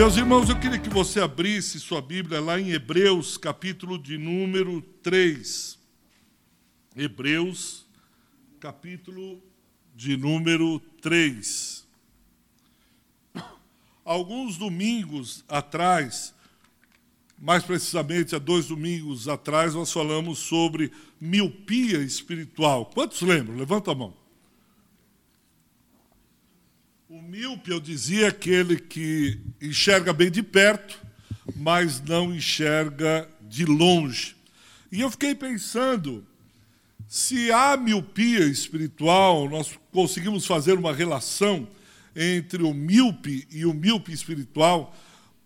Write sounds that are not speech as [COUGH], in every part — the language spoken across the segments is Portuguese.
Meus irmãos, eu queria que você abrisse sua Bíblia lá em Hebreus, capítulo de número 3. Hebreus, capítulo de número 3. Alguns domingos atrás, mais precisamente há dois domingos atrás, nós falamos sobre miopia espiritual. Quantos lembram? Levanta a mão. O míope, eu dizia, é aquele que enxerga bem de perto, mas não enxerga de longe. E eu fiquei pensando, se há miopia espiritual, nós conseguimos fazer uma relação entre o míope e o míope espiritual,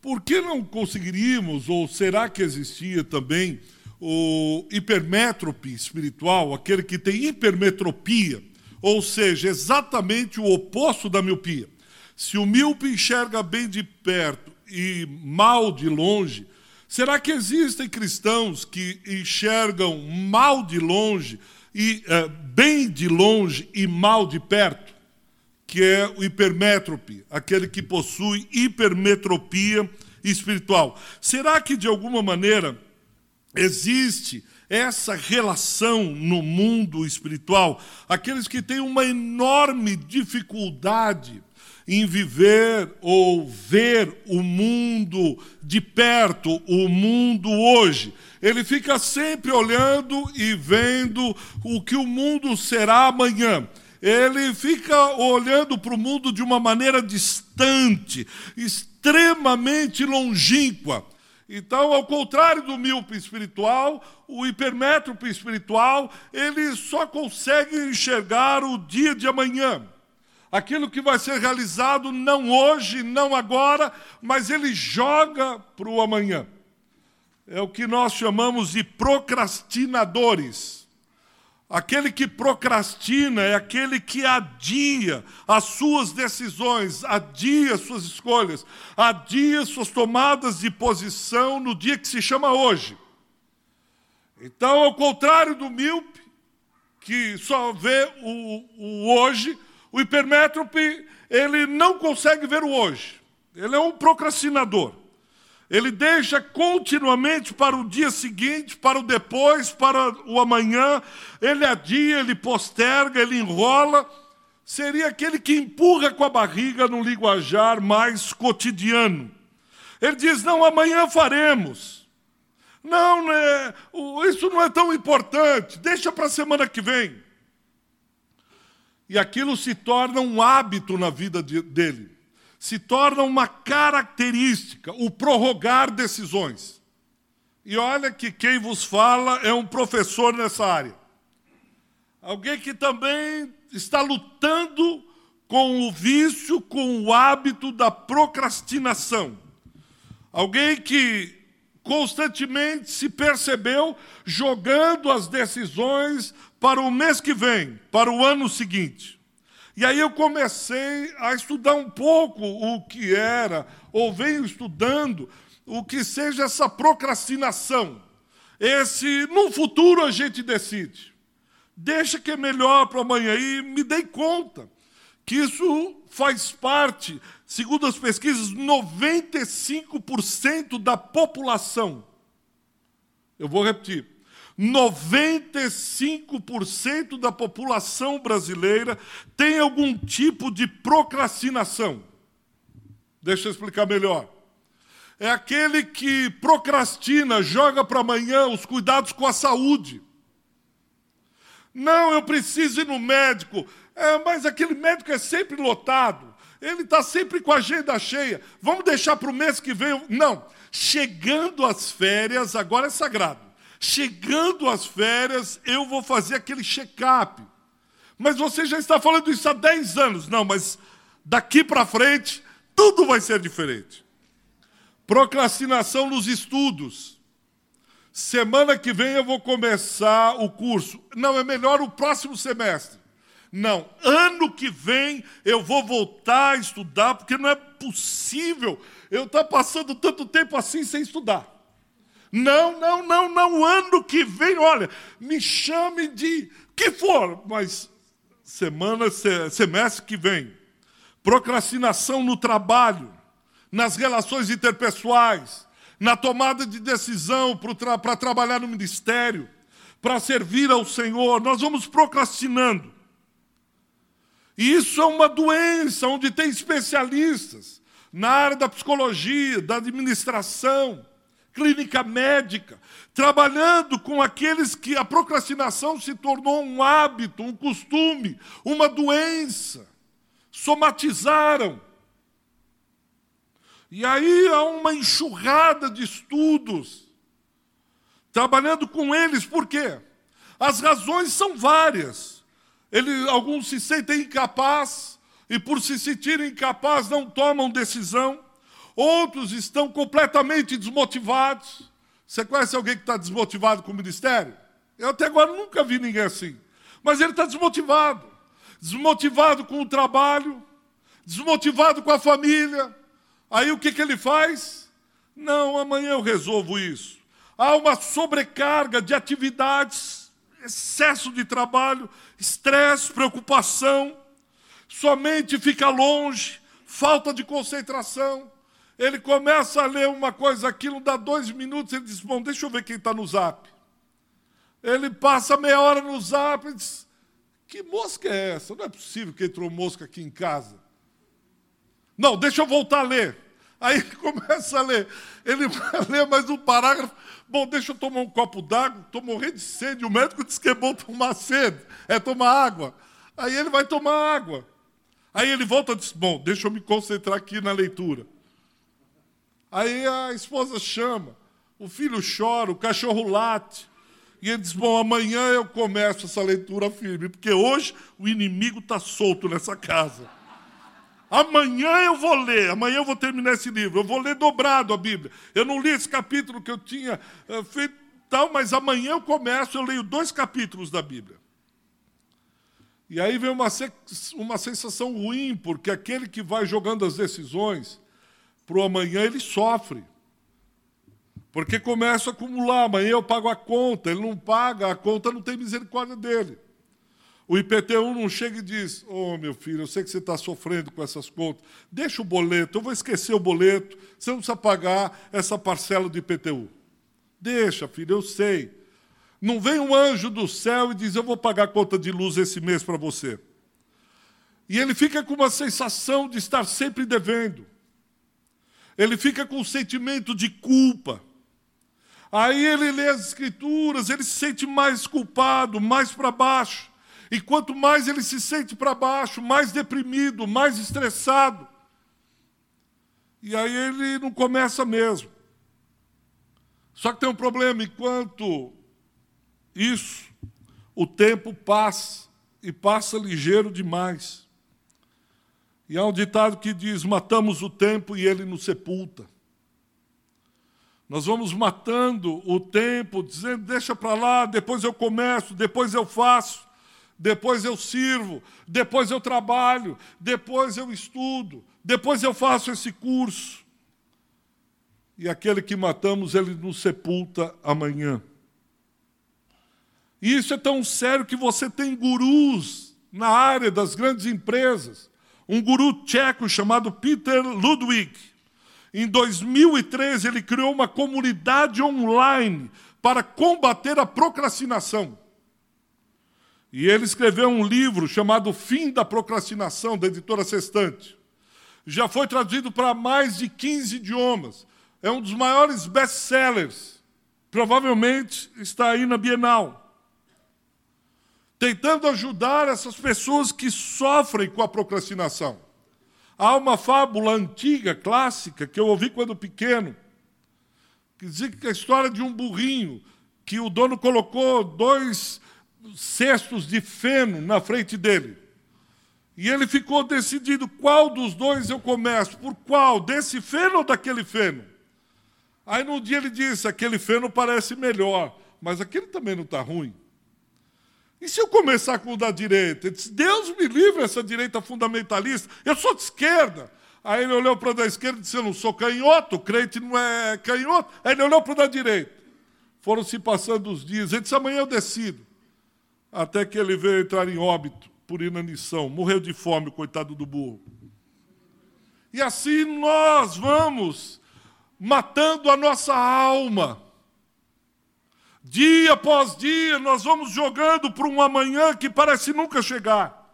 por que não conseguiríamos, ou será que existia também o hipermétrope espiritual, aquele que tem hipermetropia? Ou seja, exatamente o oposto da miopia. Se o míope enxerga bem de perto e mal de longe, será que existem cristãos que enxergam mal de longe e uh, bem de longe e mal de perto? Que é o hipermétrope, aquele que possui hipermetropia espiritual. Será que de alguma maneira existe essa relação no mundo espiritual, aqueles que têm uma enorme dificuldade em viver ou ver o mundo de perto, o mundo hoje. Ele fica sempre olhando e vendo o que o mundo será amanhã. Ele fica olhando para o mundo de uma maneira distante, extremamente longínqua. Então, ao contrário do míope espiritual, o hipermétrope espiritual, ele só consegue enxergar o dia de amanhã. Aquilo que vai ser realizado não hoje, não agora, mas ele joga para o amanhã. É o que nós chamamos de procrastinadores. Aquele que procrastina é aquele que adia as suas decisões, adia suas escolhas, adia suas tomadas de posição no dia que se chama hoje. Então, ao contrário do míope, que só vê o, o hoje, o hipermétrope, ele não consegue ver o hoje. Ele é um procrastinador. Ele deixa continuamente para o dia seguinte, para o depois, para o amanhã. Ele adia, ele posterga, ele enrola. Seria aquele que empurra com a barriga no linguajar mais cotidiano. Ele diz: Não, amanhã faremos. Não, né, isso não é tão importante, deixa para a semana que vem. E aquilo se torna um hábito na vida de, dele se torna uma característica, o prorrogar decisões. E olha que quem vos fala é um professor nessa área. Alguém que também está lutando com o vício, com o hábito da procrastinação. Alguém que constantemente se percebeu jogando as decisões para o mês que vem, para o ano seguinte. E aí eu comecei a estudar um pouco o que era, ou venho estudando, o que seja essa procrastinação. Esse, no futuro a gente decide. Deixa que é melhor para amanhã. E me dei conta que isso faz parte, segundo as pesquisas, 95% da população. Eu vou repetir. 95% da população brasileira tem algum tipo de procrastinação. Deixa eu explicar melhor. É aquele que procrastina, joga para amanhã os cuidados com a saúde. Não, eu preciso ir no médico. É, mas aquele médico é sempre lotado. Ele está sempre com a agenda cheia. Vamos deixar para o mês que vem. Não. Chegando às férias, agora é sagrado. Chegando às férias, eu vou fazer aquele check-up. Mas você já está falando isso há 10 anos. Não, mas daqui para frente, tudo vai ser diferente. Procrastinação nos estudos. Semana que vem eu vou começar o curso. Não, é melhor o próximo semestre. Não, ano que vem eu vou voltar a estudar, porque não é possível eu estar passando tanto tempo assim sem estudar. Não, não, não, não, ano que vem, olha, me chame de que for, mas semana, semestre que vem. Procrastinação no trabalho. nas relações interpessoais, na tomada de decisão para tra trabalhar no ministério, para servir ao Senhor. Nós vamos procrastinando. E isso é uma doença onde tem especialistas na área da psicologia, da administração, clínica médica, trabalhando com aqueles que a procrastinação se tornou um hábito, um costume, uma doença. Somatizaram. E aí há uma enxurrada de estudos trabalhando com eles, por quê? As razões são várias. Ele, alguns se sentem incapazes, e por se sentirem incapazes não tomam decisão. Outros estão completamente desmotivados. Você conhece alguém que está desmotivado com o ministério? Eu até agora nunca vi ninguém assim. Mas ele está desmotivado. Desmotivado com o trabalho, desmotivado com a família. Aí o que, que ele faz? Não, amanhã eu resolvo isso. Há uma sobrecarga de atividades, excesso de trabalho, estresse, preocupação sua mente fica longe, falta de concentração. Ele começa a ler uma coisa, aquilo dá dois minutos, ele diz: Bom, deixa eu ver quem está no zap. Ele passa meia hora no zap e diz: Que mosca é essa? Não é possível que entrou mosca aqui em casa. Não, deixa eu voltar a ler. Aí ele [LAUGHS] começa a ler. Ele vai [LAUGHS] ler mais um parágrafo. Bom, deixa eu tomar um copo d'água. Estou morrendo de sede. O médico disse que é bom tomar sede, é tomar água. Aí ele vai tomar água. Aí ele volta e diz: Bom, deixa eu me concentrar aqui na leitura. Aí a esposa chama, o filho chora, o cachorro late. E ele diz: Bom, amanhã eu começo essa leitura firme, porque hoje o inimigo está solto nessa casa. Amanhã eu vou ler, amanhã eu vou terminar esse livro, eu vou ler dobrado a Bíblia. Eu não li esse capítulo que eu tinha uh, feito tal, mas amanhã eu começo, eu leio dois capítulos da Bíblia. E aí vem uma, uma sensação ruim, porque aquele que vai jogando as decisões para o amanhã, ele sofre. Porque começa a acumular, amanhã eu pago a conta, ele não paga, a conta não tem misericórdia dele. O IPTU não chega e diz: Ô oh, meu filho, eu sei que você está sofrendo com essas contas, deixa o boleto, eu vou esquecer o boleto, você não precisa pagar essa parcela do IPTU. Deixa, filho, eu sei. Não vem um anjo do céu e diz: Eu vou pagar a conta de luz esse mês para você. E ele fica com uma sensação de estar sempre devendo. Ele fica com um sentimento de culpa. Aí ele lê as Escrituras, ele se sente mais culpado, mais para baixo. E quanto mais ele se sente para baixo, mais deprimido, mais estressado. E aí ele não começa mesmo. Só que tem um problema: enquanto isso, o tempo passa e passa ligeiro demais. E há um ditado que diz: matamos o tempo e ele nos sepulta. Nós vamos matando o tempo, dizendo: deixa para lá, depois eu começo, depois eu faço, depois eu sirvo, depois eu trabalho, depois eu estudo, depois eu faço esse curso. E aquele que matamos, ele nos sepulta amanhã. E isso é tão sério que você tem gurus na área das grandes empresas. Um guru tcheco chamado Peter Ludwig. Em 2013, ele criou uma comunidade online para combater a procrastinação. E ele escreveu um livro chamado Fim da Procrastinação, da editora Sextante. Já foi traduzido para mais de 15 idiomas. É um dos maiores best-sellers. Provavelmente está aí na Bienal tentando ajudar essas pessoas que sofrem com a procrastinação. Há uma fábula antiga, clássica, que eu ouvi quando pequeno, que dizia que a história de um burrinho, que o dono colocou dois cestos de feno na frente dele. E ele ficou decidido qual dos dois eu começo, por qual, desse feno ou daquele feno. Aí no dia ele disse: aquele feno parece melhor, mas aquele também não está ruim. E se eu começar com o da direita? Ele disse, Deus me livre essa direita fundamentalista, eu sou de esquerda. Aí ele olhou para o da esquerda e disse, eu não sou canhoto, o crente não é canhoto. Aí ele olhou para o da direita. Foram se passando os dias. Ele disse, amanhã eu decido. Até que ele veio entrar em óbito por inanição. Morreu de fome, coitado do burro. E assim nós vamos matando a nossa alma. Dia após dia, nós vamos jogando para um amanhã que parece nunca chegar.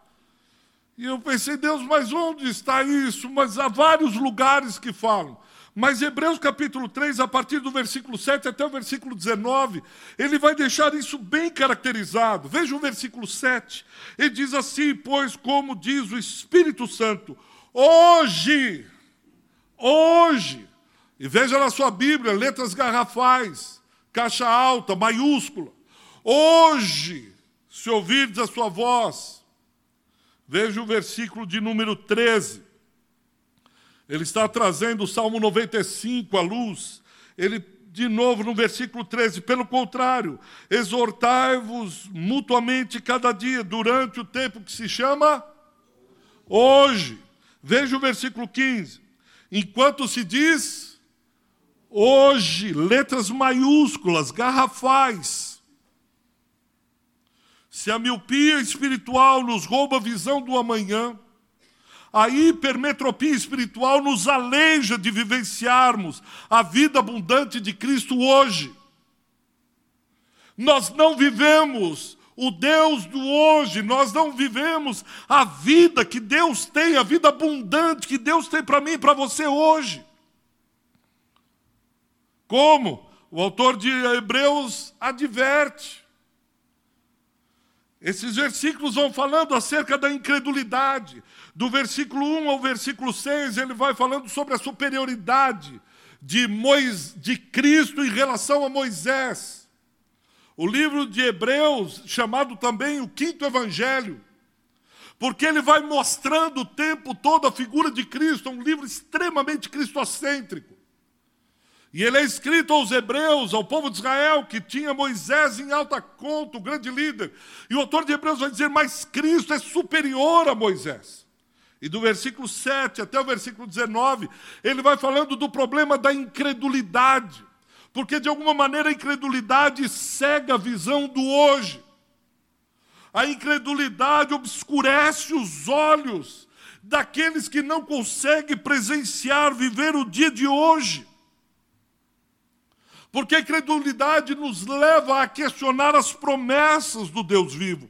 E eu pensei, Deus, mas onde está isso? Mas há vários lugares que falam. Mas Hebreus capítulo 3, a partir do versículo 7 até o versículo 19, ele vai deixar isso bem caracterizado. Veja o versículo 7. Ele diz assim: Pois, como diz o Espírito Santo, hoje, hoje, e veja na sua Bíblia, letras garrafais, caixa alta, maiúscula. Hoje, se ouvirdes a sua voz, veja o versículo de número 13. Ele está trazendo o Salmo 95 à luz. Ele, de novo, no versículo 13, pelo contrário, exortai-vos mutuamente cada dia, durante o tempo que se chama hoje. Veja o versículo 15. Enquanto se diz hoje, letras maiúsculas, garrafais. Se a miopia espiritual nos rouba a visão do amanhã, a hipermetropia espiritual nos aleija de vivenciarmos a vida abundante de Cristo hoje. Nós não vivemos o Deus do hoje, nós não vivemos a vida que Deus tem, a vida abundante que Deus tem para mim e para você hoje. Como? O autor de Hebreus adverte. Esses versículos vão falando acerca da incredulidade. Do versículo 1 ao versículo 6, ele vai falando sobre a superioridade de, Mois, de Cristo em relação a Moisés. O livro de Hebreus, chamado também o quinto evangelho, porque ele vai mostrando o tempo todo a figura de Cristo, é um livro extremamente cristocêntrico. E ele é escrito aos hebreus, ao povo de Israel, que tinha Moisés em alta conta, o grande líder. E o autor de Hebreus vai dizer: Mas Cristo é superior a Moisés. E do versículo 7 até o versículo 19, ele vai falando do problema da incredulidade. Porque de alguma maneira a incredulidade cega a visão do hoje. A incredulidade obscurece os olhos daqueles que não conseguem presenciar, viver o dia de hoje. Porque a incredulidade nos leva a questionar as promessas do Deus vivo.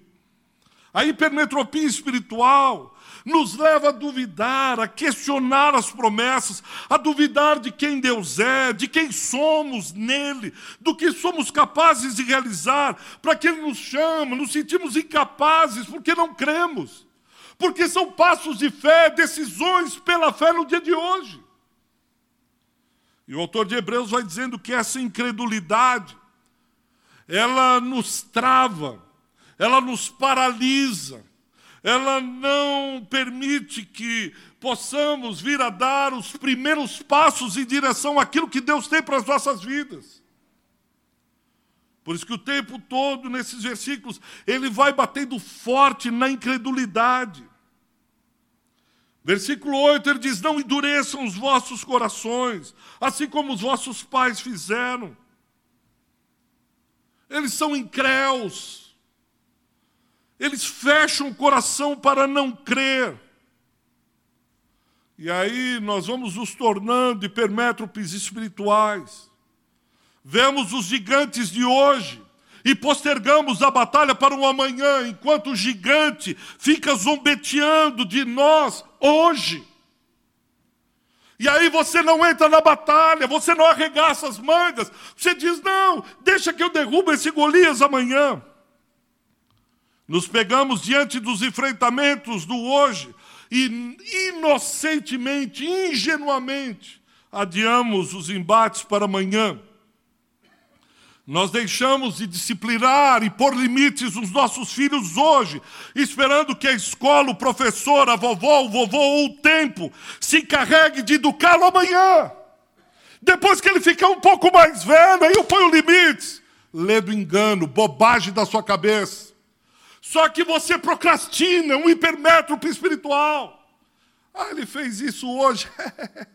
A hipermetropia espiritual nos leva a duvidar, a questionar as promessas, a duvidar de quem Deus é, de quem somos nele, do que somos capazes de realizar, para que Ele nos chama, nos sentimos incapazes porque não cremos, porque são passos de fé, decisões pela fé no dia de hoje. E o autor de Hebreus vai dizendo que essa incredulidade, ela nos trava, ela nos paralisa, ela não permite que possamos vir a dar os primeiros passos em direção àquilo que Deus tem para as nossas vidas. Por isso que o tempo todo, nesses versículos, ele vai batendo forte na incredulidade. Versículo 8 ele diz: Não endureçam os vossos corações, assim como os vossos pais fizeram. Eles são incréus, eles fecham o coração para não crer. E aí nós vamos nos tornando hipermétropes espirituais. Vemos os gigantes de hoje, e postergamos a batalha para um amanhã, enquanto o gigante fica zombeteando de nós hoje. E aí você não entra na batalha, você não arregaça as mangas, você diz: não, deixa que eu derrubo esse Golias amanhã. Nos pegamos diante dos enfrentamentos do hoje e inocentemente, ingenuamente, adiamos os embates para amanhã. Nós deixamos de disciplinar e pôr limites nos nossos filhos hoje, esperando que a escola, o professor, a vovó, o vovô ou o tempo se encarregue de educá-lo amanhã. Depois que ele ficar um pouco mais velho, aí eu ponho limites. Lê do engano, bobagem da sua cabeça. Só que você procrastina, um hipermétrope espiritual. Ah, ele fez isso hoje.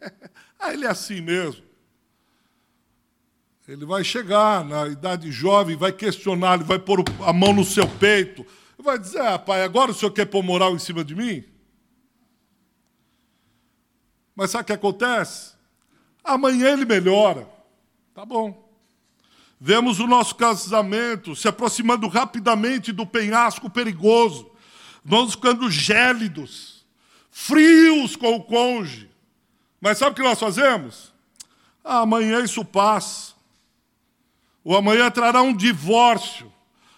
[LAUGHS] ah, ele é assim mesmo. Ele vai chegar na idade jovem, vai questionar, ele vai pôr a mão no seu peito, vai dizer: ah, pai, agora o senhor quer pôr moral em cima de mim? Mas sabe o que acontece? Amanhã ele melhora. Tá bom. Vemos o nosso casamento se aproximando rapidamente do penhasco perigoso. Vamos ficando gélidos, frios com o cônjuge. Mas sabe o que nós fazemos? Ah, amanhã isso passa. O amanhã trará um divórcio.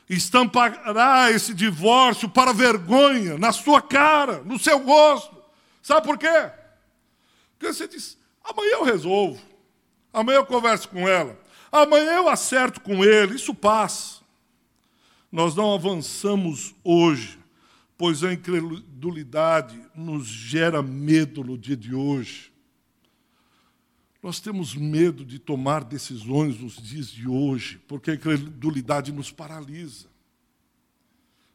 Estampará esse divórcio para vergonha na sua cara, no seu rosto. Sabe por quê? Porque você diz: amanhã eu resolvo. Amanhã eu converso com ela. Amanhã eu acerto com ele, isso passa. Nós não avançamos hoje, pois a incredulidade nos gera medo no dia de hoje. Nós temos medo de tomar decisões nos dias de hoje, porque a incredulidade nos paralisa.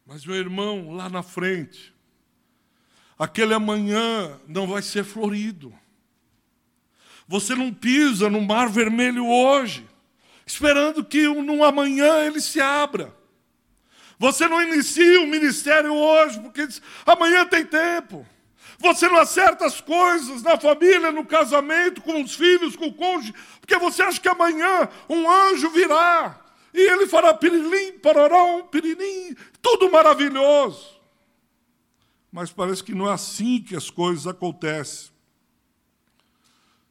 Mas, meu irmão, lá na frente, aquele amanhã não vai ser florido. Você não pisa no mar vermelho hoje esperando que num amanhã ele se abra. Você não inicia o ministério hoje, porque diz, amanhã tem tempo. Você não acerta as coisas na família, no casamento, com os filhos, com o cônjuge, porque você acha que amanhã um anjo virá e ele fará pirilim, pararão, pirilim, tudo maravilhoso. Mas parece que não é assim que as coisas acontecem.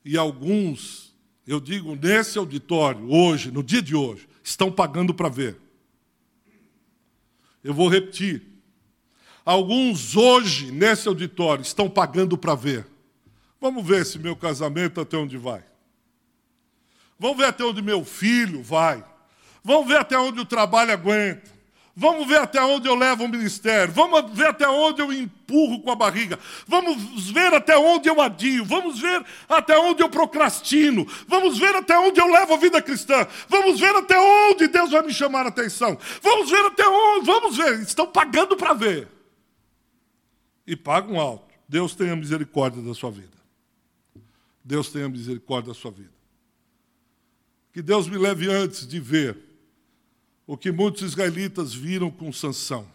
E alguns eu digo, nesse auditório, hoje, no dia de hoje, estão pagando para ver. Eu vou repetir. Alguns hoje, nesse auditório, estão pagando para ver. Vamos ver se meu casamento até onde vai. Vamos ver até onde meu filho vai. Vamos ver até onde o trabalho aguenta. Vamos ver até onde eu levo o ministério. Vamos ver até onde eu empurro com a barriga. Vamos ver até onde eu adio. Vamos ver até onde eu procrastino. Vamos ver até onde eu levo a vida cristã. Vamos ver até onde Deus vai me chamar a atenção. Vamos ver até onde. Vamos ver. Estão pagando para ver. E pagam alto. Deus tenha misericórdia da sua vida. Deus tenha misericórdia da sua vida. Que Deus me leve antes de ver o que muitos israelitas viram com Sansão,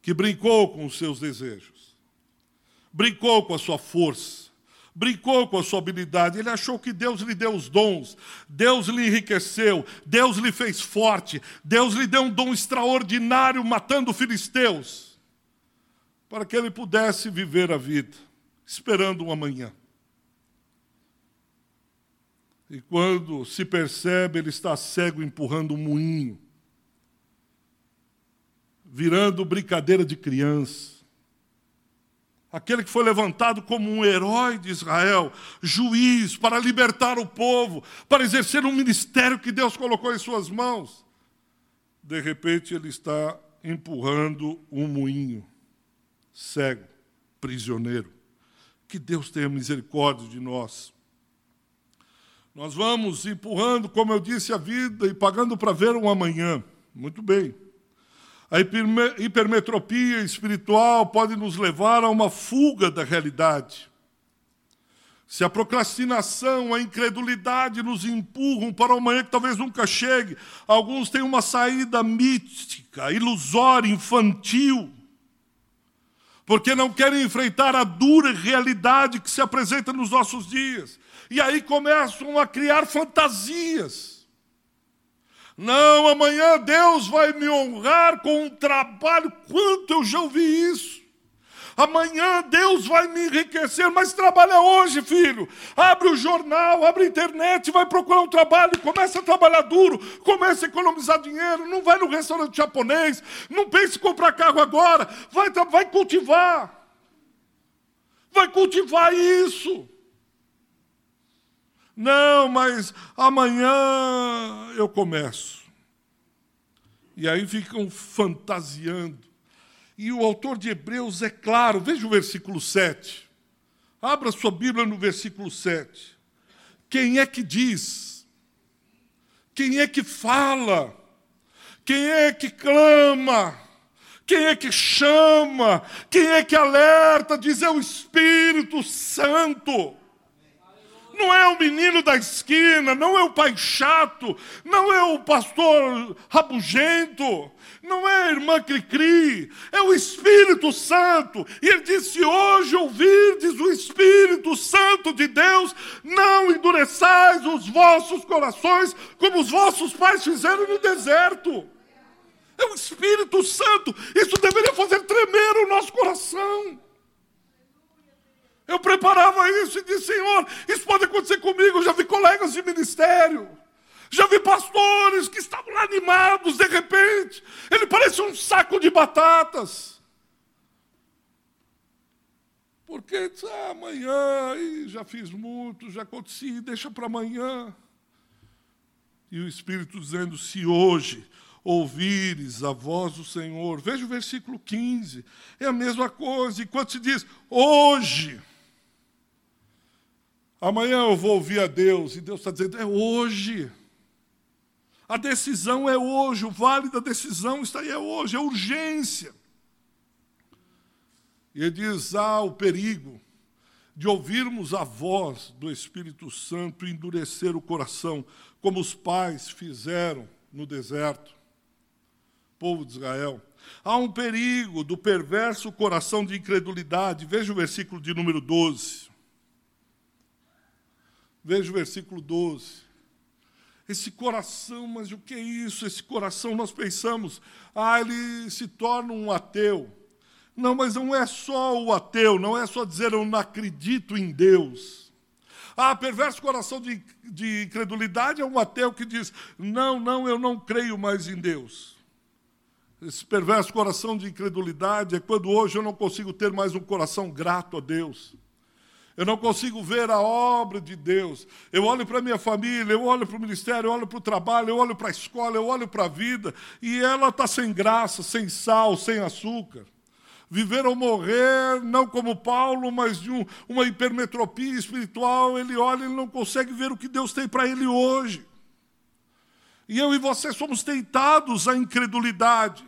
que brincou com os seus desejos, brincou com a sua força, brincou com a sua habilidade. Ele achou que Deus lhe deu os dons, Deus lhe enriqueceu, Deus lhe fez forte, Deus lhe deu um dom extraordinário matando filisteus, para que ele pudesse viver a vida, esperando um amanhã. E quando se percebe, ele está cego empurrando um moinho, virando brincadeira de criança. Aquele que foi levantado como um herói de Israel, juiz, para libertar o povo, para exercer um ministério que Deus colocou em suas mãos. De repente, ele está empurrando um moinho, cego, prisioneiro. Que Deus tenha misericórdia de nós. Nós vamos empurrando, como eu disse, a vida e pagando para ver um amanhã. Muito bem. A hipermetropia espiritual pode nos levar a uma fuga da realidade. Se a procrastinação, a incredulidade nos empurram para o amanhã que talvez nunca chegue, alguns têm uma saída mística, ilusória, infantil, porque não querem enfrentar a dura realidade que se apresenta nos nossos dias e aí começam a criar fantasias. Não, amanhã Deus vai me honrar com um trabalho. Quanto eu já ouvi isso? Amanhã Deus vai me enriquecer, mas trabalha hoje, filho. Abre o jornal, abre a internet, vai procurar um trabalho, começa a trabalhar duro, começa a economizar dinheiro, não vai no restaurante japonês, não pense em comprar carro agora, vai, vai cultivar. Vai cultivar isso. Não, mas amanhã eu começo. E aí ficam fantasiando. E o autor de Hebreus é claro, veja o versículo 7. Abra sua Bíblia no versículo 7. Quem é que diz? Quem é que fala? Quem é que clama? Quem é que chama? Quem é que alerta? Diz é o Espírito Santo. Não é o menino da esquina, não é o pai chato, não é o pastor rabugento, não é a irmã Cricri, é o Espírito Santo. E ele disse: Hoje ouvirdes o Espírito Santo de Deus, não endureçais os vossos corações, como os vossos pais fizeram no deserto. É o Espírito Santo. Isso deveria fazer tremer o nosso coração. Eu preparava isso e disse, Senhor, isso pode acontecer comigo. Eu já vi colegas de ministério, já vi pastores que estavam lá animados, de repente, ele parece um saco de batatas. Porque ah, amanhã, já fiz muito, já aconteci, deixa para amanhã. E o Espírito dizendo: se hoje ouvires a voz do Senhor. Veja o versículo 15. É a mesma coisa. Enquanto se diz, hoje. Amanhã eu vou ouvir a Deus. E Deus está dizendo, é hoje. A decisão é hoje. O vale da decisão está aí, é hoje. É urgência. E ele diz, há o perigo de ouvirmos a voz do Espírito Santo endurecer o coração, como os pais fizeram no deserto povo de Israel. Há um perigo do perverso coração de incredulidade. Veja o versículo de número 12. Veja o versículo 12. Esse coração, mas o que é isso? Esse coração, nós pensamos, ah, ele se torna um ateu. Não, mas não é só o ateu, não é só dizer eu não acredito em Deus. Ah, perverso coração de, de incredulidade é um ateu que diz: não, não, eu não creio mais em Deus. Esse perverso coração de incredulidade é quando hoje eu não consigo ter mais um coração grato a Deus. Eu não consigo ver a obra de Deus. Eu olho para a minha família, eu olho para o ministério, eu olho para o trabalho, eu olho para a escola, eu olho para a vida, e ela está sem graça, sem sal, sem açúcar. Viver ou morrer, não como Paulo, mas de um, uma hipermetropia espiritual, ele olha e não consegue ver o que Deus tem para ele hoje. E eu e você somos tentados à incredulidade.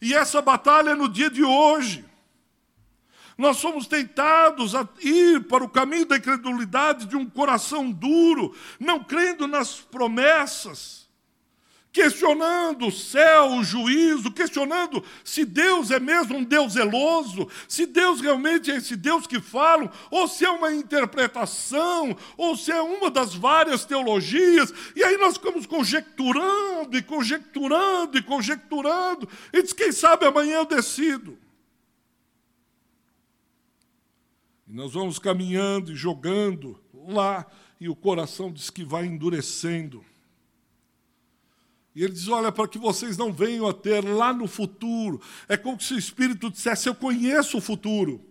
E essa batalha é no dia de hoje. Nós somos tentados a ir para o caminho da incredulidade de um coração duro, não crendo nas promessas, questionando o céu, o juízo, questionando se Deus é mesmo um Deus zeloso, se Deus realmente é esse Deus que fala, ou se é uma interpretação, ou se é uma das várias teologias, e aí nós ficamos conjecturando e conjecturando e conjecturando, e diz: quem sabe amanhã eu decido. E nós vamos caminhando e jogando lá, e o coração diz que vai endurecendo. E ele diz: Olha, para que vocês não venham a ter lá no futuro. É como se o Espírito dissesse: Eu conheço o futuro.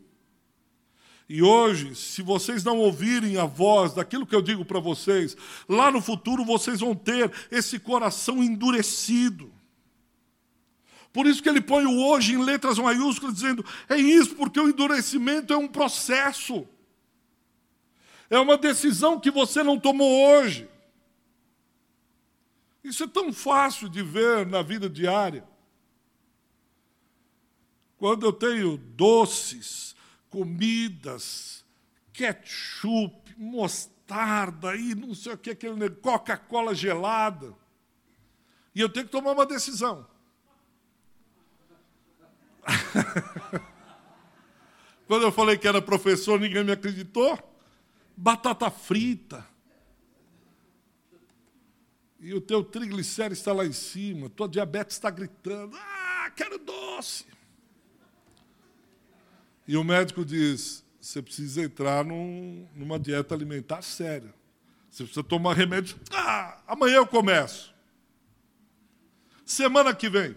E hoje, se vocês não ouvirem a voz daquilo que eu digo para vocês, lá no futuro vocês vão ter esse coração endurecido. Por isso que ele põe o hoje em letras maiúsculas, dizendo: é isso, porque o endurecimento é um processo. É uma decisão que você não tomou hoje. Isso é tão fácil de ver na vida diária. Quando eu tenho doces, comidas, ketchup, mostarda e não sei o que, aquele Coca-Cola gelada, e eu tenho que tomar uma decisão. [LAUGHS] Quando eu falei que era professor, ninguém me acreditou. Batata frita e o teu triglicérido está lá em cima, tua diabetes está gritando, ah, quero doce. E o médico diz, você precisa entrar num, numa dieta alimentar séria. Você precisa tomar remédio. Ah, amanhã eu começo. Semana que vem.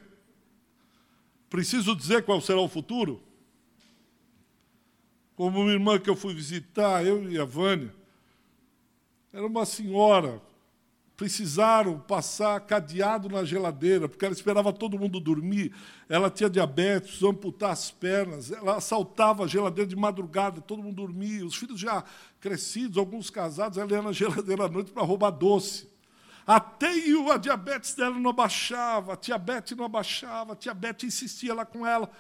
Preciso dizer qual será o futuro? Como uma irmã que eu fui visitar, eu e a Vânia, era uma senhora precisaram passar cadeado na geladeira, porque ela esperava todo mundo dormir. Ela tinha diabetes, amputar as pernas, ela assaltava a geladeira de madrugada, todo mundo dormia. Os filhos já crescidos, alguns casados, ela ia na geladeira à noite para roubar doce. Até a diabetes dela não abaixava, a diabetes não abaixava, a diabetes insistia lá com ela.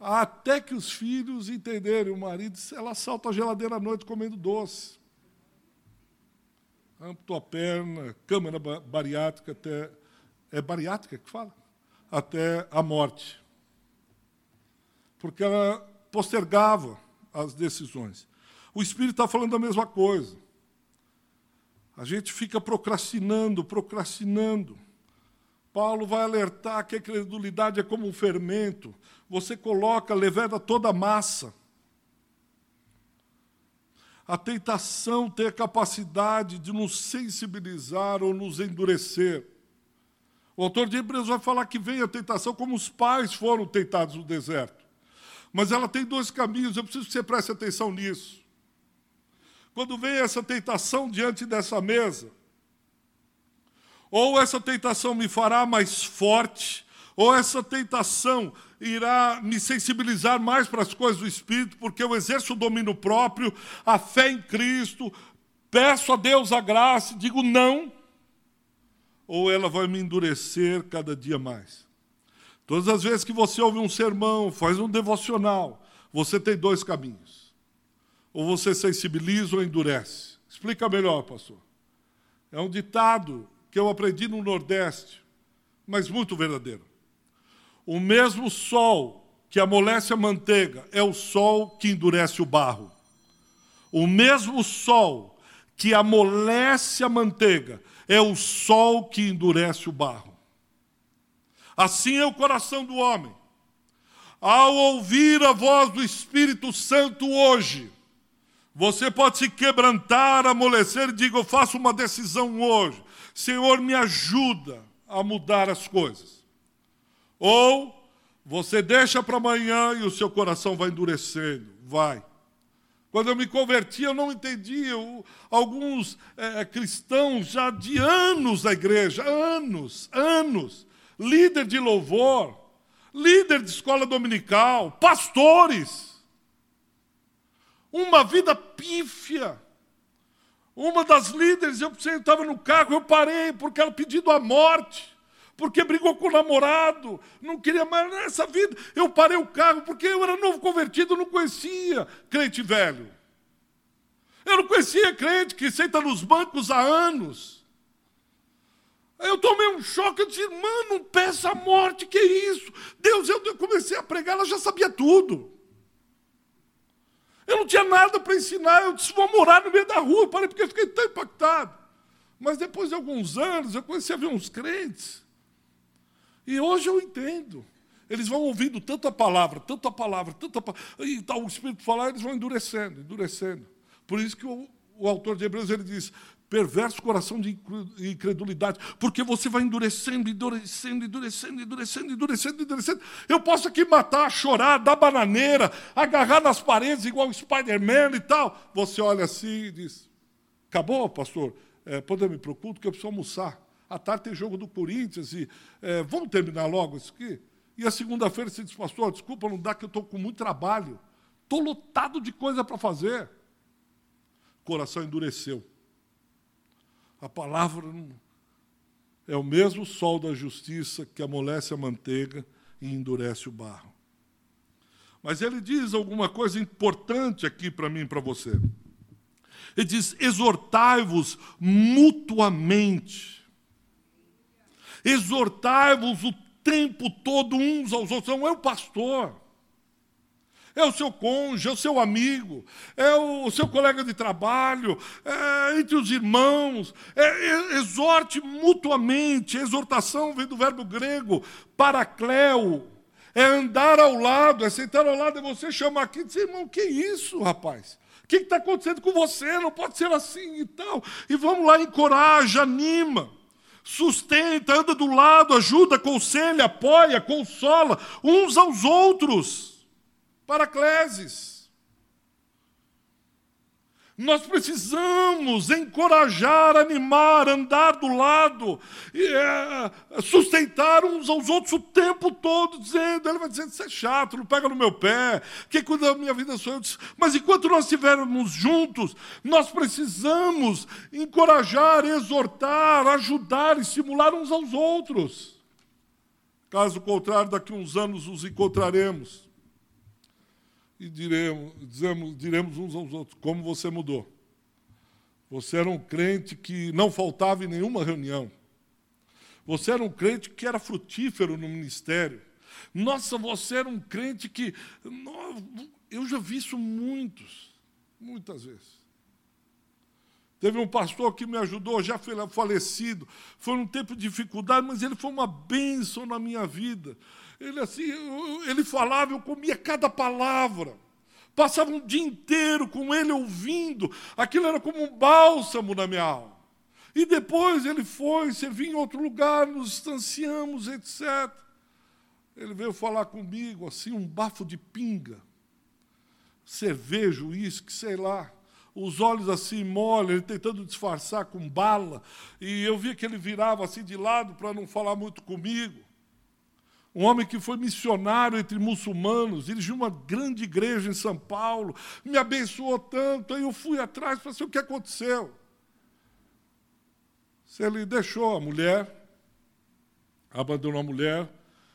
Até que os filhos entenderem, o marido, ela assalta a geladeira à noite comendo doce. amputou a perna, câmara bariátrica até. É bariátrica que fala? Até a morte. Porque ela postergava as decisões. O Espírito está falando a mesma coisa. A gente fica procrastinando, procrastinando. Paulo vai alertar que a credulidade é como um fermento. Você coloca, leveda toda a massa. A tentação tem a capacidade de nos sensibilizar ou nos endurecer. O autor de Hebreus vai falar que vem a tentação como os pais foram tentados no deserto. Mas ela tem dois caminhos, eu preciso que você preste atenção nisso. Quando vem essa tentação diante dessa mesa, ou essa tentação me fará mais forte, ou essa tentação irá me sensibilizar mais para as coisas do Espírito, porque eu exerço o domínio próprio, a fé em Cristo, peço a Deus a graça, digo não, ou ela vai me endurecer cada dia mais. Todas as vezes que você ouve um sermão, faz um devocional, você tem dois caminhos. Ou você sensibiliza ou endurece. Explica melhor, pastor. É um ditado que eu aprendi no Nordeste, mas muito verdadeiro. O mesmo sol que amolece a manteiga é o sol que endurece o barro. O mesmo sol que amolece a manteiga é o sol que endurece o barro. Assim é o coração do homem. Ao ouvir a voz do Espírito Santo hoje, você pode se quebrantar, amolecer e diga: Eu faço uma decisão hoje. Senhor, me ajuda a mudar as coisas. Ou você deixa para amanhã e o seu coração vai endurecendo. Vai. Quando eu me converti, eu não entendia. alguns é, cristãos já de anos da igreja, anos, anos, líder de louvor, líder de escola dominical, pastores. Uma vida pífia. Uma das líderes, eu estava no carro, eu parei porque ela pedindo a morte porque brigou com o namorado, não queria mais nessa vida. Eu parei o carro porque eu era novo convertido, não conhecia crente velho. Eu não conhecia crente que senta nos bancos há anos. Eu tomei um choque, eu disse, mano, peça a morte, que isso? Deus, eu comecei a pregar, ela já sabia tudo. Eu não tinha nada para ensinar, eu disse, vou morar no meio da rua, eu parei porque eu fiquei tão impactado. Mas depois de alguns anos, eu comecei a ver uns crentes e hoje eu entendo. Eles vão ouvindo tanta palavra, tanta palavra, tanta palavra, e tá, o Espírito falar, eles vão endurecendo, endurecendo. Por isso que o, o autor de Hebreus ele diz: perverso coração de incredulidade, porque você vai endurecendo, endurecendo, endurecendo, endurecendo, endurecendo, endurecendo. Eu posso aqui matar, chorar, dar bananeira, agarrar nas paredes igual Spider-Man e tal. Você olha assim e diz: acabou, pastor? É, podemos ir para o culto que eu preciso almoçar. À tarde tem jogo do Corinthians e é, vamos terminar logo isso aqui? E a segunda-feira você diz, pastor, desculpa, não dá que eu estou com muito trabalho. Estou lotado de coisa para fazer. O coração endureceu. A palavra é o mesmo sol da justiça que amolece a manteiga e endurece o barro. Mas ele diz alguma coisa importante aqui para mim e para você. Ele diz: exortai-vos mutuamente exortai-vos o tempo todo uns aos outros. Não é o pastor, é o seu cônjuge, é o seu amigo, é o seu colega de trabalho, é entre os irmãos. É, é, exorte mutuamente. A exortação vem do verbo grego paracleo. É andar ao lado, é sentar ao lado, é você chamar aqui e dizer, irmão, que isso, rapaz? O que está acontecendo com você? Não pode ser assim e tal. E vamos lá, encoraja, anima sustenta, anda do lado, ajuda, aconselha, apoia, consola uns aos outros. Paracleses. Nós precisamos encorajar, animar, andar do lado, e, é, sustentar uns aos outros o tempo todo, dizendo, ele vai dizer, isso é chato, não pega no meu pé, quem cuida da minha vida sou eu. Mas enquanto nós estivermos juntos, nós precisamos encorajar, exortar, ajudar, estimular uns aos outros. Caso contrário, daqui a uns anos nos encontraremos e diremos, dizemos, diremos uns aos outros: como você mudou. Você era um crente que não faltava em nenhuma reunião. Você era um crente que era frutífero no ministério. Nossa, você era um crente que. Eu já vi isso muitos, muitas vezes. Teve um pastor que me ajudou, já falecido. Foi um tempo de dificuldade, mas ele foi uma bênção na minha vida. Ele assim, ele falava, eu comia cada palavra. Passava um dia inteiro com ele ouvindo. Aquilo era como um bálsamo na minha alma. E depois ele foi, servir em outro lugar, nos distanciamos, etc. Ele veio falar comigo, assim, um bafo de pinga, cerveja, uísque, sei lá. Os olhos assim mole, ele tentando disfarçar com bala. E eu via que ele virava assim de lado para não falar muito comigo. Um homem que foi missionário entre muçulmanos, dirigiu uma grande igreja em São Paulo, me abençoou tanto. Aí eu fui atrás falei assim: o que aconteceu? Se ele deixou a mulher, abandonou a mulher,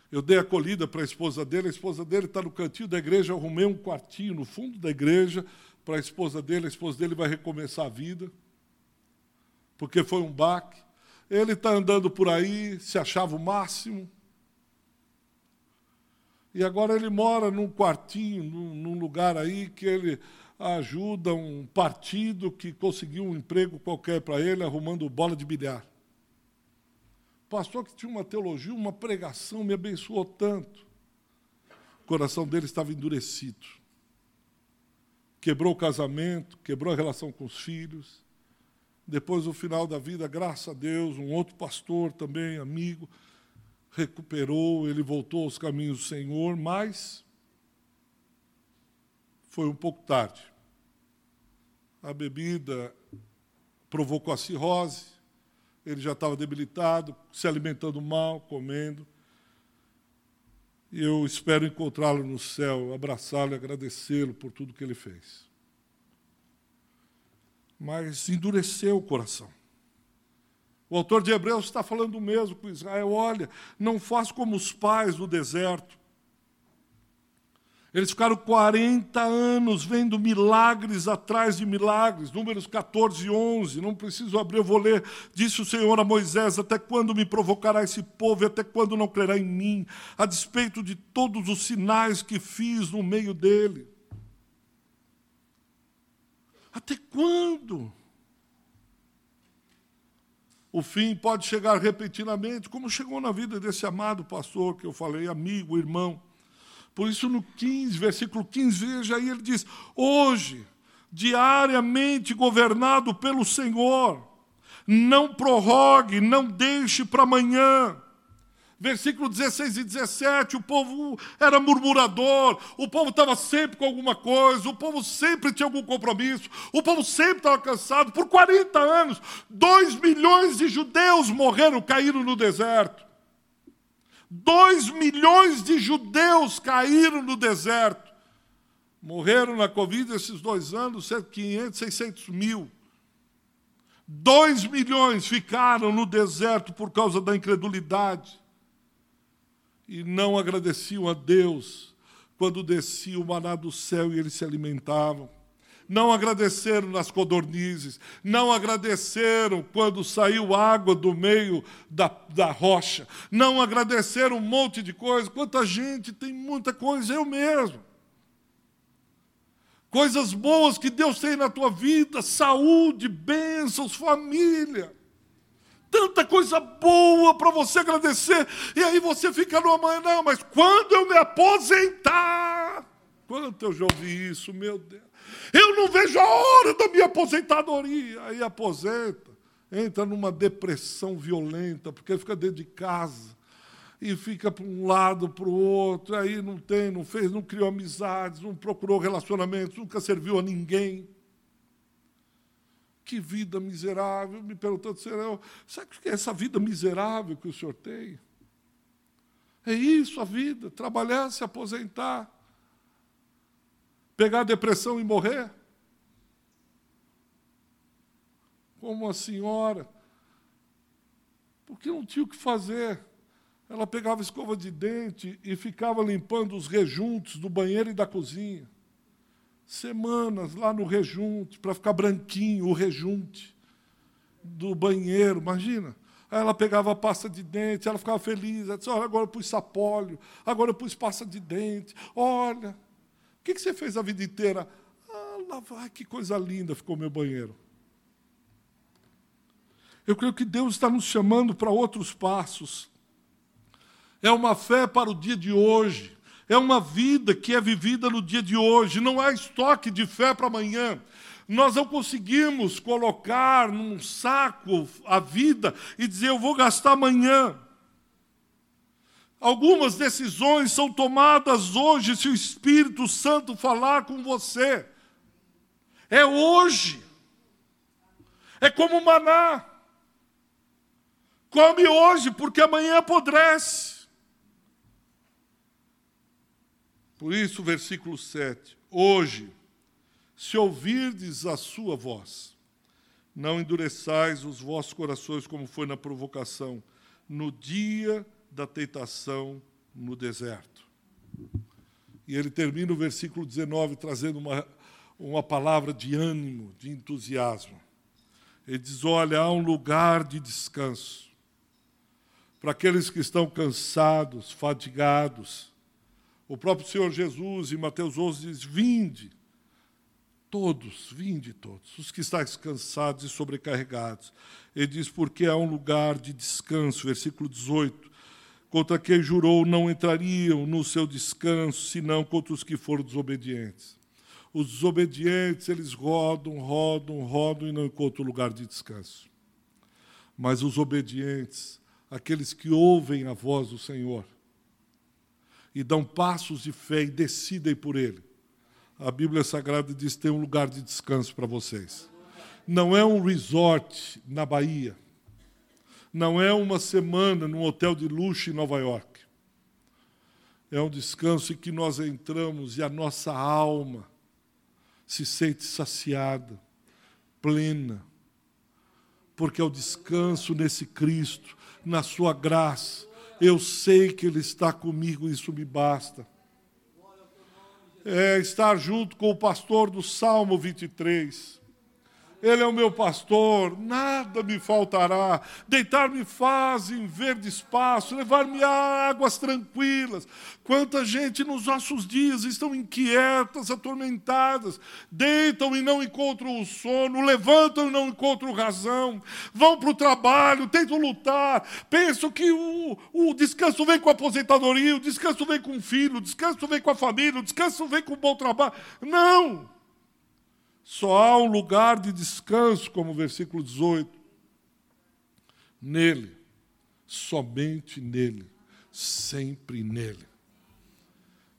eu dei acolhida para a esposa dele, a esposa dele está no cantinho da igreja, eu arrumei um quartinho no fundo da igreja para a esposa dele, a esposa dele vai recomeçar a vida, porque foi um baque. Ele está andando por aí, se achava o máximo. E agora ele mora num quartinho, num, lugar aí que ele ajuda um partido que conseguiu um emprego qualquer para ele, arrumando bola de bilhar pastor que tinha uma teologia, uma pregação, me abençoou tanto. O coração dele estava endurecido. Quebrou o casamento, quebrou a relação com os filhos. Depois, no final da vida, graças a Deus, um outro pastor também, amigo, recuperou, ele voltou aos caminhos do Senhor, mas foi um pouco tarde. A bebida provocou a cirrose, ele já estava debilitado, se alimentando mal, comendo. Eu espero encontrá-lo no céu, abraçá-lo e agradecê-lo por tudo que ele fez. Mas endureceu o coração. O autor de Hebreus está falando o mesmo com Israel: olha, não faz como os pais do deserto, eles ficaram 40 anos vendo milagres atrás de milagres. Números 14 e 11. Não preciso abrir, eu vou ler. Disse o Senhor a Moisés: Até quando me provocará esse povo e até quando não crerá em mim, a despeito de todos os sinais que fiz no meio dele? Até quando? O fim pode chegar repentinamente, como chegou na vida desse amado pastor que eu falei, amigo, irmão. Por isso, no 15, versículo 15, veja aí, ele diz: Hoje, diariamente governado pelo Senhor, não prorrogue, não deixe para amanhã. Versículo 16 e 17, o povo era murmurador, o povo estava sempre com alguma coisa, o povo sempre tinha algum compromisso, o povo sempre estava cansado. Por 40 anos, 2 milhões de judeus morreram, caíram no deserto. Dois milhões de judeus caíram no deserto. Morreram na Covid esses dois anos, cerca de 500, 600 mil. Dois milhões ficaram no deserto por causa da incredulidade. E não agradeciam a Deus quando descia o maná do céu e eles se alimentavam não agradeceram nas codornizes, não agradeceram quando saiu água do meio da, da rocha, não agradeceram um monte de coisa. Quanta gente tem muita coisa, eu mesmo. Coisas boas que Deus tem na tua vida, saúde, bênçãos, família. Tanta coisa boa para você agradecer, e aí você fica no amanhã, não, mas quando eu me aposentar, quanto eu já ouvi isso, meu Deus. Eu não vejo a hora da minha aposentadoria. Aí aposenta, entra numa depressão violenta, porque fica dentro de casa e fica para um lado, para o outro, aí não tem, não fez, não criou amizades, não procurou relacionamentos, nunca serviu a ninguém. Que vida miserável, me perguntando, Senhor, sabe o que é essa vida miserável que o senhor tem? É isso a vida, trabalhar, se aposentar pegar depressão e morrer? Como a senhora, porque não tinha o que fazer. Ela pegava escova de dente e ficava limpando os rejuntos do banheiro e da cozinha. semanas lá no rejunte, para ficar branquinho o rejunte do banheiro, imagina. Aí ela pegava a pasta de dente, ela ficava feliz. Ela disse: Olha, agora eu pus sapólio, agora eu pus pasta de dente. Olha, o que, que você fez a vida inteira? Ah, lá vai, que coisa linda ficou meu banheiro. Eu creio que Deus está nos chamando para outros passos. É uma fé para o dia de hoje. É uma vida que é vivida no dia de hoje. Não há estoque de fé para amanhã. Nós não conseguimos colocar num saco a vida e dizer eu vou gastar amanhã. Algumas decisões são tomadas hoje se o Espírito Santo falar com você. É hoje. É como maná. Come hoje, porque amanhã apodrece. Por isso, versículo 7. Hoje, se ouvirdes a sua voz, não endureçais os vossos corações como foi na provocação, no dia da tentação no deserto. E ele termina o versículo 19 trazendo uma, uma palavra de ânimo, de entusiasmo. Ele diz: Olha, há um lugar de descanso para aqueles que estão cansados, fadigados. O próprio Senhor Jesus, em Mateus 11, diz: Vinde, todos, vinde todos, os que estáis cansados e sobrecarregados. Ele diz: Porque há um lugar de descanso, versículo 18. Contra quem jurou não entrariam no seu descanso, senão contra os que foram desobedientes. Os desobedientes, eles rodam, rodam, rodam e não encontram lugar de descanso. Mas os obedientes, aqueles que ouvem a voz do Senhor e dão passos de fé e decidem por Ele. A Bíblia Sagrada diz tem um lugar de descanso para vocês. Não é um resort na Bahia. Não é uma semana num hotel de luxo em Nova York. É um descanso em que nós entramos e a nossa alma se sente saciada, plena, porque é o descanso nesse Cristo na sua graça. Eu sei que Ele está comigo, isso me basta. É estar junto com o pastor do Salmo 23 ele é o meu pastor, nada me faltará. Deitar-me faz em verde espaço, levar-me a águas tranquilas. Quanta gente nos nossos dias estão inquietas, atormentadas, deitam e não encontram o sono, levantam e não encontram razão, vão para o trabalho, tentam lutar, pensam que o, o descanso vem com a aposentadoria, o descanso vem com o filho, o descanso vem com a família, o descanso vem com o bom trabalho. Não! Só há um lugar de descanso, como o versículo 18. Nele, somente nele, sempre nele.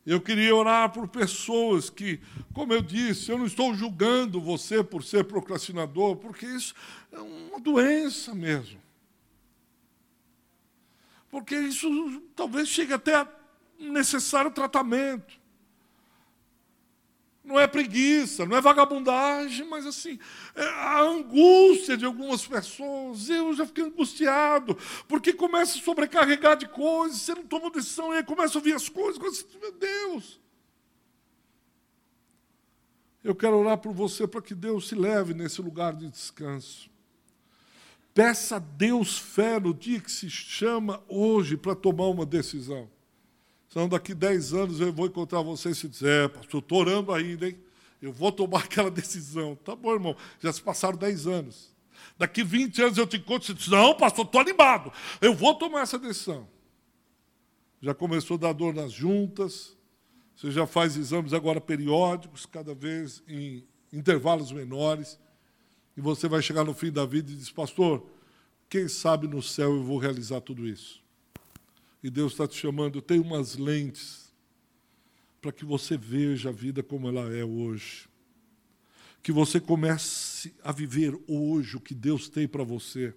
Eu queria orar por pessoas que, como eu disse, eu não estou julgando você por ser procrastinador, porque isso é uma doença mesmo. Porque isso talvez chegue até a necessário tratamento. Não é preguiça, não é vagabundagem, mas assim, é a angústia de algumas pessoas. Eu já fiquei angustiado, porque começa a sobrecarregar de coisas, você não toma decisão, e aí começa a ouvir as coisas, coisas meu Deus. Eu quero orar por você para que Deus se leve nesse lugar de descanso. Peça a Deus fé no dia que se chama hoje para tomar uma decisão. Senão daqui 10 anos eu vou encontrar você e se dizer, é, pastor, estou orando ainda, hein? Eu vou tomar [LAUGHS] aquela decisão. Tá bom, irmão, já se passaram 10 anos. Daqui 20 anos eu te encontro e diz, não, pastor, estou animado. Eu vou tomar essa decisão. Já começou a dar dor nas juntas, você já faz exames agora periódicos, cada vez em intervalos menores, e você vai chegar no fim da vida e diz, pastor, quem sabe no céu eu vou realizar tudo isso. E Deus está te chamando, tem umas lentes para que você veja a vida como ela é hoje. Que você comece a viver hoje o que Deus tem para você.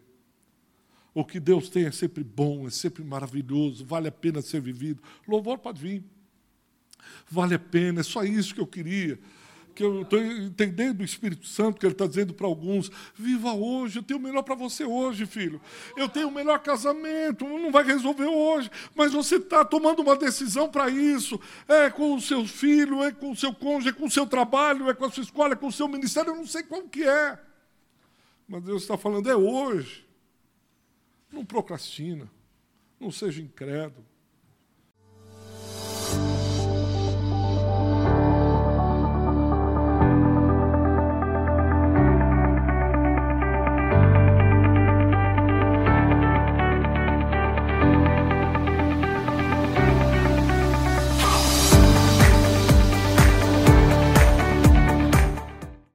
O que Deus tem é sempre bom, é sempre maravilhoso, vale a pena ser vivido. Louvor pode vir. Vale a pena, é só isso que eu queria que eu estou entendendo o Espírito Santo, que ele está dizendo para alguns: viva hoje, eu tenho o melhor para você hoje, filho. Eu tenho o melhor casamento, não vai resolver hoje, mas você está tomando uma decisão para isso. É com o seu filho, é com o seu cônjuge, é com o seu trabalho, é com a sua escola, é com o seu ministério, eu não sei qual que é. Mas Deus está falando, é hoje. Não procrastina, não seja incrédulo.